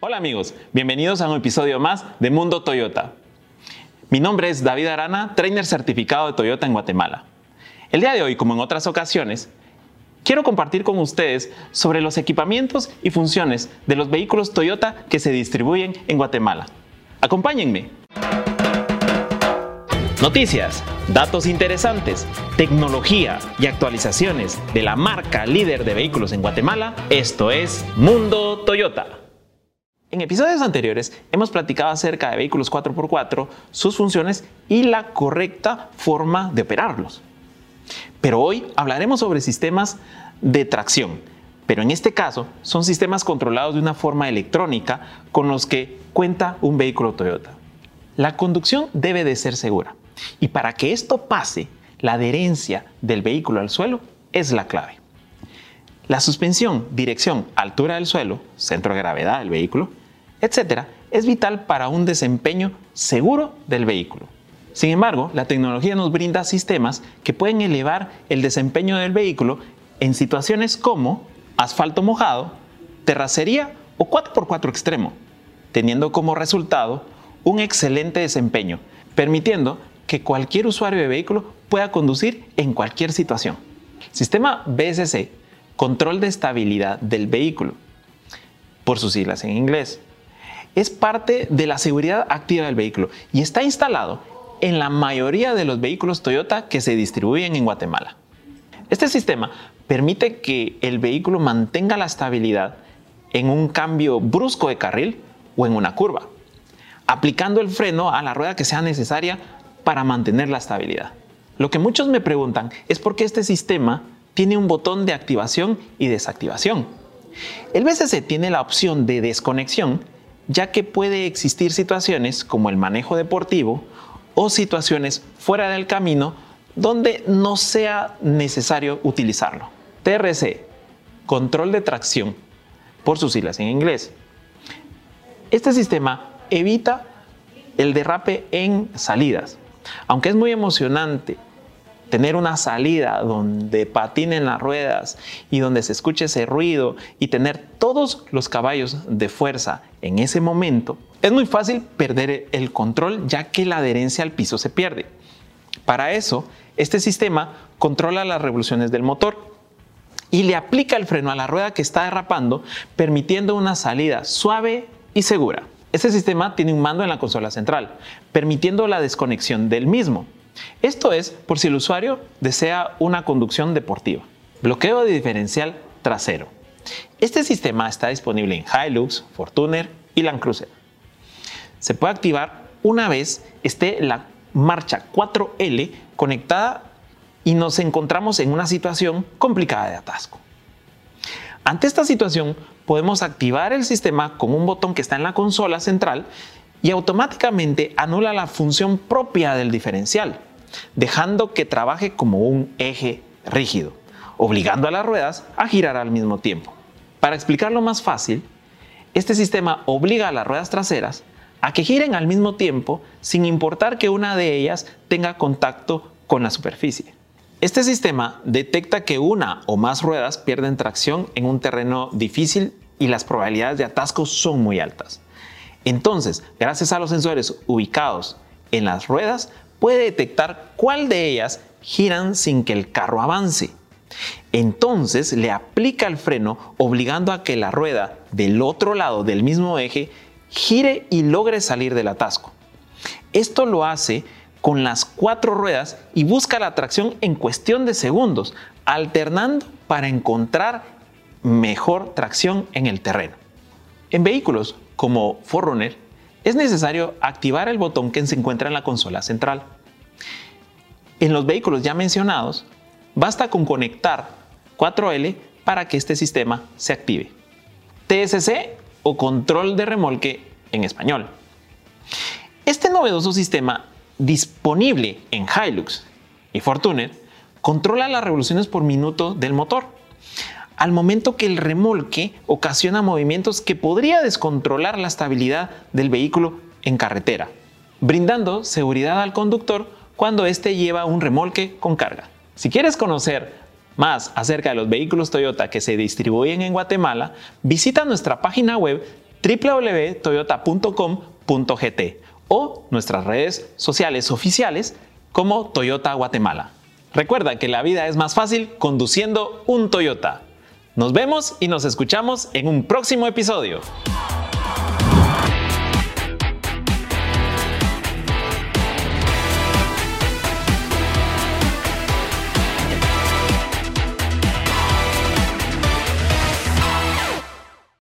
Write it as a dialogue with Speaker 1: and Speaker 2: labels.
Speaker 1: Hola amigos, bienvenidos a un episodio más de Mundo Toyota. Mi nombre es David Arana, trainer certificado de Toyota en Guatemala. El día de hoy, como en otras ocasiones, quiero compartir con ustedes sobre los equipamientos y funciones de los vehículos Toyota que se distribuyen en Guatemala. Acompáñenme. Noticias, datos interesantes, tecnología y actualizaciones de la marca líder de vehículos en Guatemala. Esto es Mundo Toyota. En episodios anteriores hemos platicado acerca de vehículos 4x4, sus funciones y la correcta forma de operarlos. Pero hoy hablaremos sobre sistemas de tracción, pero en este caso son sistemas controlados de una forma electrónica con los que cuenta un vehículo Toyota. La conducción debe de ser segura. Y para que esto pase, la adherencia del vehículo al suelo es la clave. La suspensión, dirección, altura del suelo, centro de gravedad del vehículo, etc., es vital para un desempeño seguro del vehículo. Sin embargo, la tecnología nos brinda sistemas que pueden elevar el desempeño del vehículo en situaciones como asfalto mojado, terracería o 4x4 extremo, teniendo como resultado un excelente desempeño, permitiendo que cualquier usuario de vehículo pueda conducir en cualquier situación. Sistema BSC, control de estabilidad del vehículo, por sus siglas en inglés, es parte de la seguridad activa del vehículo y está instalado en la mayoría de los vehículos Toyota que se distribuyen en Guatemala. Este sistema permite que el vehículo mantenga la estabilidad en un cambio brusco de carril o en una curva, aplicando el freno a la rueda que sea necesaria para mantener la estabilidad. Lo que muchos me preguntan es por qué este sistema tiene un botón de activación y desactivación. El BCC tiene la opción de desconexión ya que puede existir situaciones como el manejo deportivo o situaciones fuera del camino donde no sea necesario utilizarlo. TRC, control de tracción, por sus siglas en inglés. Este sistema evita el derrape en salidas, aunque es muy emocionante tener una salida donde patinen las ruedas y donde se escuche ese ruido y tener todos los caballos de fuerza en ese momento, es muy fácil perder el control ya que la adherencia al piso se pierde. Para eso, este sistema controla las revoluciones del motor y le aplica el freno a la rueda que está derrapando, permitiendo una salida suave y segura. Este sistema tiene un mando en la consola central, permitiendo la desconexión del mismo. Esto es por si el usuario desea una conducción deportiva. Bloqueo de diferencial trasero. Este sistema está disponible en Hilux, Fortuner y Land Cruiser. Se puede activar una vez esté la marcha 4L conectada y nos encontramos en una situación complicada de atasco. Ante esta situación, podemos activar el sistema con un botón que está en la consola central y automáticamente anula la función propia del diferencial, dejando que trabaje como un eje rígido, obligando a las ruedas a girar al mismo tiempo. Para explicarlo más fácil, este sistema obliga a las ruedas traseras a que giren al mismo tiempo sin importar que una de ellas tenga contacto con la superficie. Este sistema detecta que una o más ruedas pierden tracción en un terreno difícil y las probabilidades de atasco son muy altas. Entonces, gracias a los sensores ubicados en las ruedas, puede detectar cuál de ellas giran sin que el carro avance. Entonces le aplica el freno obligando a que la rueda del otro lado del mismo eje gire y logre salir del atasco. Esto lo hace con las cuatro ruedas y busca la tracción en cuestión de segundos, alternando para encontrar mejor tracción en el terreno. En vehículos como Forerunner es necesario activar el botón que se encuentra en la consola central. En los vehículos ya mencionados, basta con conectar 4L para que este sistema se active. TSC o control de remolque en español. Este novedoso sistema disponible en Hilux y Fortuner controla las revoluciones por minuto del motor, al momento que el remolque ocasiona movimientos que podría descontrolar la estabilidad del vehículo en carretera, brindando seguridad al conductor cuando éste lleva un remolque con carga. Si quieres conocer más acerca de los vehículos Toyota que se distribuyen en Guatemala, visita nuestra página web www.toyota.com.gt o nuestras redes sociales oficiales como Toyota Guatemala. Recuerda que la vida es más fácil conduciendo un Toyota. Nos vemos y nos escuchamos en un próximo episodio.